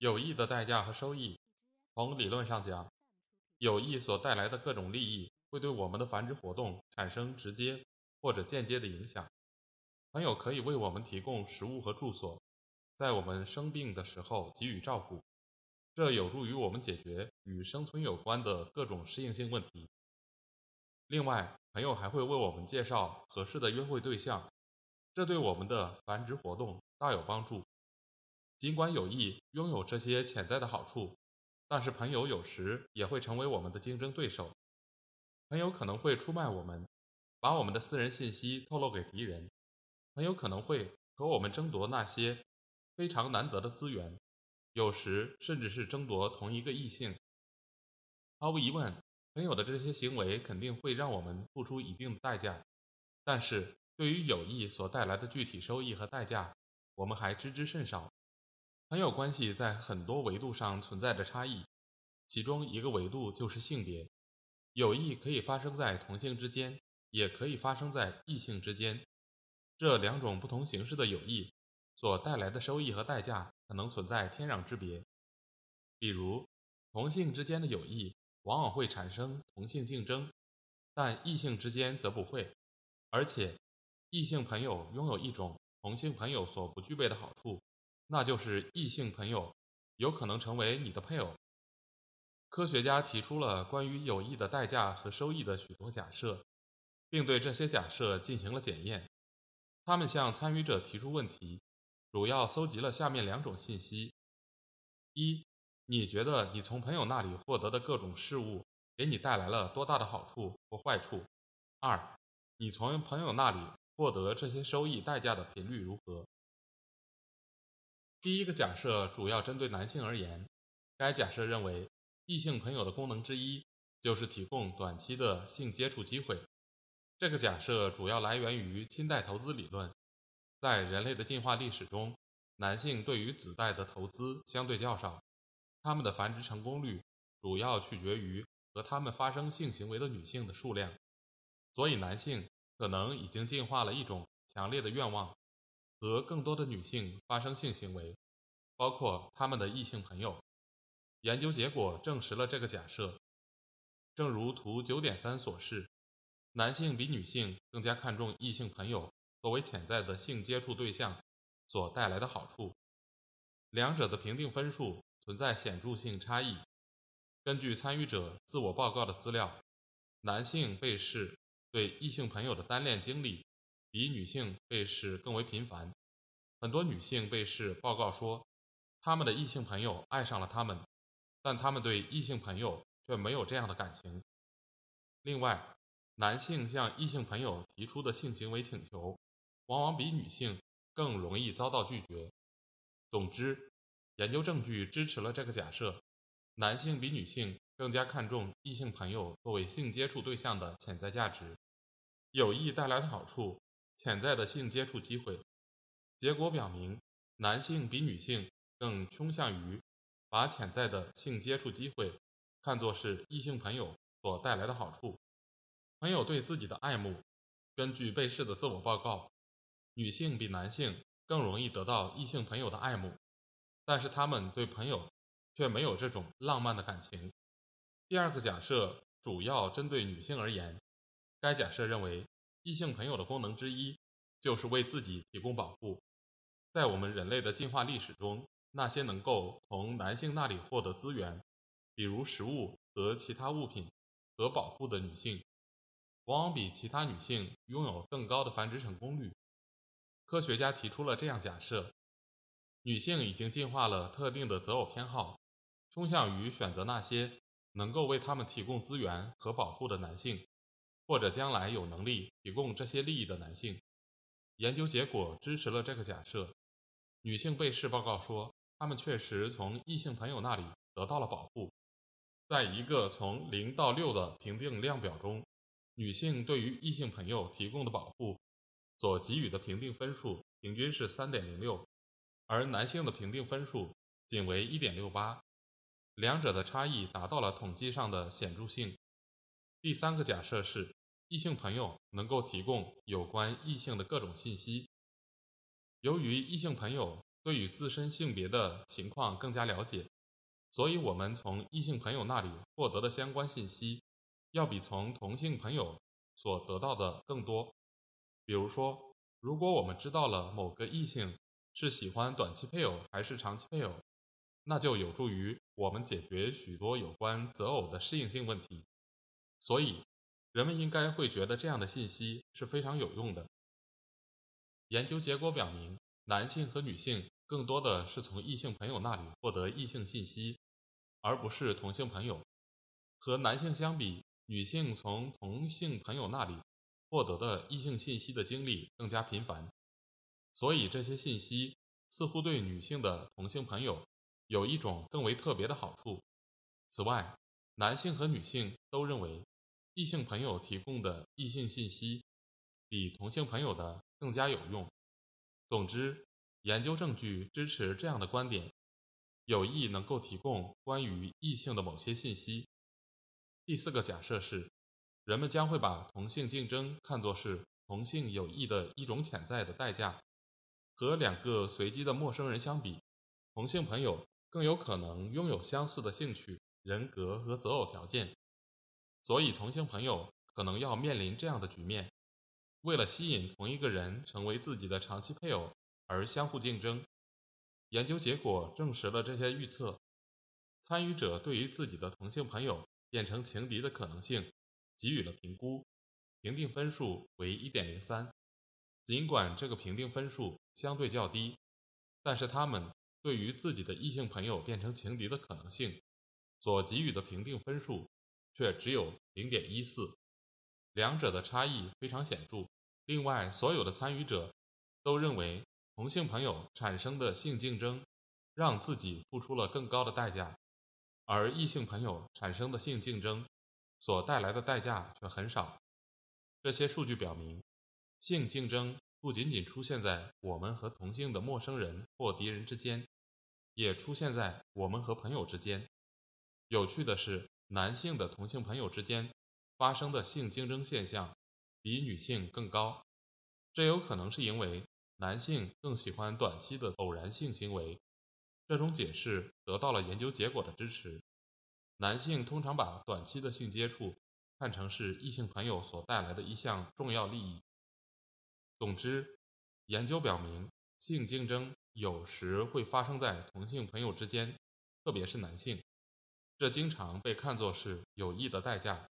有益的代价和收益，从理论上讲，有益所带来的各种利益会对我们的繁殖活动产生直接或者间接的影响。朋友可以为我们提供食物和住所，在我们生病的时候给予照顾，这有助于我们解决与生存有关的各种适应性问题。另外，朋友还会为我们介绍合适的约会对象，这对我们的繁殖活动大有帮助。尽管友谊拥有这些潜在的好处，但是朋友有时也会成为我们的竞争对手。朋友可能会出卖我们，把我们的私人信息透露给敌人。朋友可能会和我们争夺那些非常难得的资源，有时甚至是争夺同一个异性。毫无疑问。朋友的这些行为肯定会让我们付出一定的代价，但是对于友谊所带来的具体收益和代价，我们还知之甚少。朋友关系在很多维度上存在着差异，其中一个维度就是性别。友谊可以发生在同性之间，也可以发生在异性之间。这两种不同形式的友谊所带来的收益和代价可能存在天壤之别。比如，同性之间的友谊。往往会产生同性竞争，但异性之间则不会。而且，异性朋友拥有一种同性朋友所不具备的好处，那就是异性朋友有可能成为你的配偶。科学家提出了关于友谊的代价和收益的许多假设，并对这些假设进行了检验。他们向参与者提出问题，主要搜集了下面两种信息：一。你觉得你从朋友那里获得的各种事物给你带来了多大的好处或坏处？二，你从朋友那里获得这些收益代价的频率如何？第一个假设主要针对男性而言，该假设认为异性朋友的功能之一就是提供短期的性接触机会。这个假设主要来源于亲代投资理论，在人类的进化历史中，男性对于子代的投资相对较少。他们的繁殖成功率主要取决于和他们发生性行为的女性的数量，所以男性可能已经进化了一种强烈的愿望，和更多的女性发生性行为，包括他们的异性朋友。研究结果证实了这个假设。正如图九点三所示，男性比女性更加看重异性朋友作为潜在的性接触对象所带来的好处，两者的评定分数。存在显著性差异。根据参与者自我报告的资料，男性被试对异性朋友的单恋经历比女性被试更为频繁。很多女性被试报告说，他们的异性朋友爱上了他们，但他们对异性朋友却没有这样的感情。另外，男性向异性朋友提出的性行为请求，往往比女性更容易遭到拒绝。总之。研究证据支持了这个假设：男性比女性更加看重异性朋友作为性接触对象的潜在价值。友谊带来的好处，潜在的性接触机会。结果表明，男性比女性更倾向于把潜在的性接触机会看作是异性朋友所带来的好处。朋友对自己的爱慕，根据被试的自我报告，女性比男性更容易得到异性朋友的爱慕。但是他们对朋友却没有这种浪漫的感情。第二个假设主要针对女性而言，该假设认为异性朋友的功能之一就是为自己提供保护。在我们人类的进化历史中，那些能够从男性那里获得资源，比如食物和其他物品和保护的女性，往往比其他女性拥有更高的繁殖成功率。科学家提出了这样假设。女性已经进化了特定的择偶偏好，倾向于选择那些能够为他们提供资源和保护的男性，或者将来有能力提供这些利益的男性。研究结果支持了这个假设。女性被试报告说，他们确实从异性朋友那里得到了保护。在一个从零到六的评定量表中，女性对于异性朋友提供的保护所给予的评定分数平均是三点零六，而男性的评定分数仅为一点六八，两者的差异达到了统计上的显著性。第三个假设是，异性朋友能够提供有关异性的各种信息。由于异性朋友对于自身性别的情况更加了解，所以我们从异性朋友那里获得的相关信息，要比从同性朋友所得到的更多。比如说，如果我们知道了某个异性是喜欢短期配偶还是长期配偶，那就有助于我们解决许多有关择偶的适应性问题。所以，人们应该会觉得这样的信息是非常有用的。研究结果表明，男性和女性更多的是从异性朋友那里获得异性信息，而不是同性朋友。和男性相比，女性从同性朋友那里获得的异性信息的经历更加频繁，所以这些信息似乎对女性的同性朋友有一种更为特别的好处。此外，男性和女性都认为。异性朋友提供的异性信息比同性朋友的更加有用。总之，研究证据支持这样的观点：友谊能够提供关于异性的某些信息。第四个假设是，人们将会把同性竞争看作是同性友谊的一种潜在的代价。和两个随机的陌生人相比，同性朋友更有可能拥有相似的兴趣、人格和择偶条件。所以，同性朋友可能要面临这样的局面：为了吸引同一个人成为自己的长期配偶而相互竞争。研究结果证实了这些预测。参与者对于自己的同性朋友变成情敌的可能性给予了评估，评定分数为1.03。尽管这个评定分数相对较低，但是他们对于自己的异性朋友变成情敌的可能性所给予的评定分数。却只有零点一四，两者的差异非常显著。另外，所有的参与者都认为同性朋友产生的性竞争让自己付出了更高的代价，而异性朋友产生的性竞争所带来的代价却很少。这些数据表明，性竞争不仅仅出现在我们和同性的陌生人或敌人之间，也出现在我们和朋友之间。有趣的是。男性的同性朋友之间发生的性竞争现象比女性更高，这有可能是因为男性更喜欢短期的偶然性行为。这种解释得到了研究结果的支持。男性通常把短期的性接触看成是异性朋友所带来的一项重要利益。总之，研究表明，性竞争有时会发生在同性朋友之间，特别是男性。这经常被看作是有益的代价。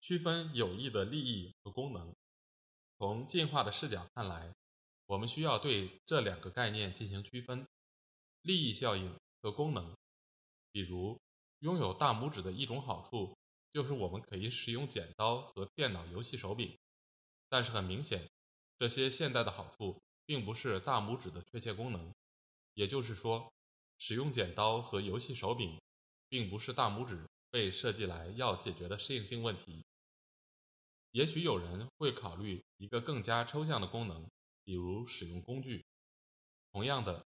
区分有益的利益和功能，从进化的视角看来，我们需要对这两个概念进行区分：利益效应和功能。比如，拥有大拇指的一种好处就是我们可以使用剪刀和电脑游戏手柄。但是很明显，这些现代的好处并不是大拇指的确切功能。也就是说。使用剪刀和游戏手柄，并不是大拇指被设计来要解决的适应性问题。也许有人会考虑一个更加抽象的功能，比如使用工具。同样的，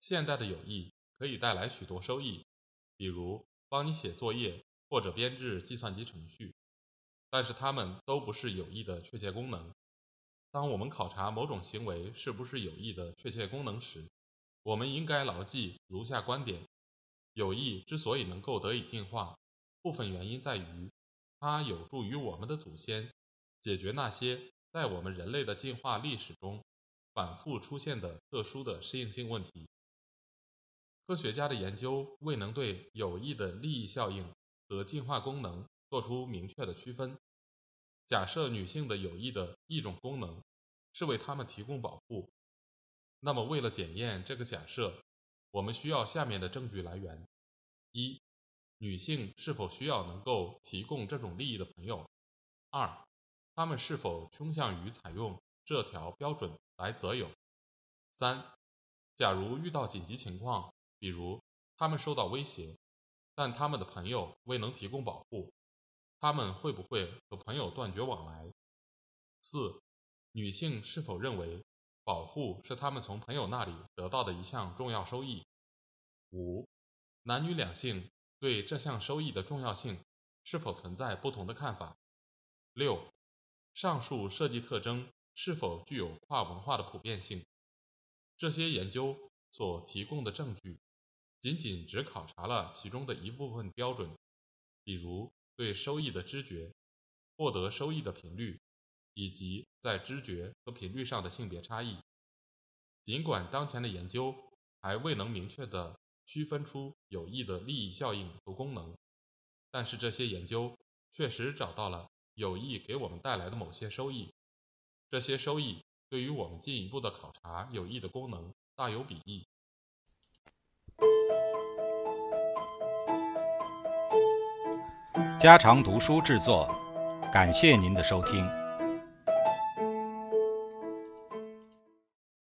现代的友谊可以带来许多收益，比如帮你写作业或者编制计算机程序。但是它们都不是友谊的确切功能。当我们考察某种行为是不是有益的确切功能时，我们应该牢记如下观点：友谊之所以能够得以进化，部分原因在于它有助于我们的祖先解决那些在我们人类的进化历史中反复出现的特殊的适应性问题。科学家的研究未能对友谊的利益效应和进化功能做出明确的区分。假设女性的友谊的一种功能是为她们提供保护。那么，为了检验这个假设，我们需要下面的证据来源：一、女性是否需要能够提供这种利益的朋友；二、她们是否倾向于采用这条标准来择友；三、假如遇到紧急情况，比如他们受到威胁，但他们的朋友未能提供保护，他们会不会和朋友断绝往来？四、女性是否认为保护是他们从朋友那里得到的一项重要收益？五、男女两性对这项收益的重要性是否存在不同的看法？六、上述设计特征是否具有跨文化的普遍性？这些研究所提供的证据仅仅只考察了其中的一部分标准，比如对收益的知觉、获得收益的频率。以及在知觉和频率上的性别差异。尽管当前的研究还未能明确地区分出有益的利益效应和功能，但是这些研究确实找到了有益给我们带来的某些收益。这些收益对于我们进一步的考察有益的功能大有裨益。家常读书制作，感谢您的收听。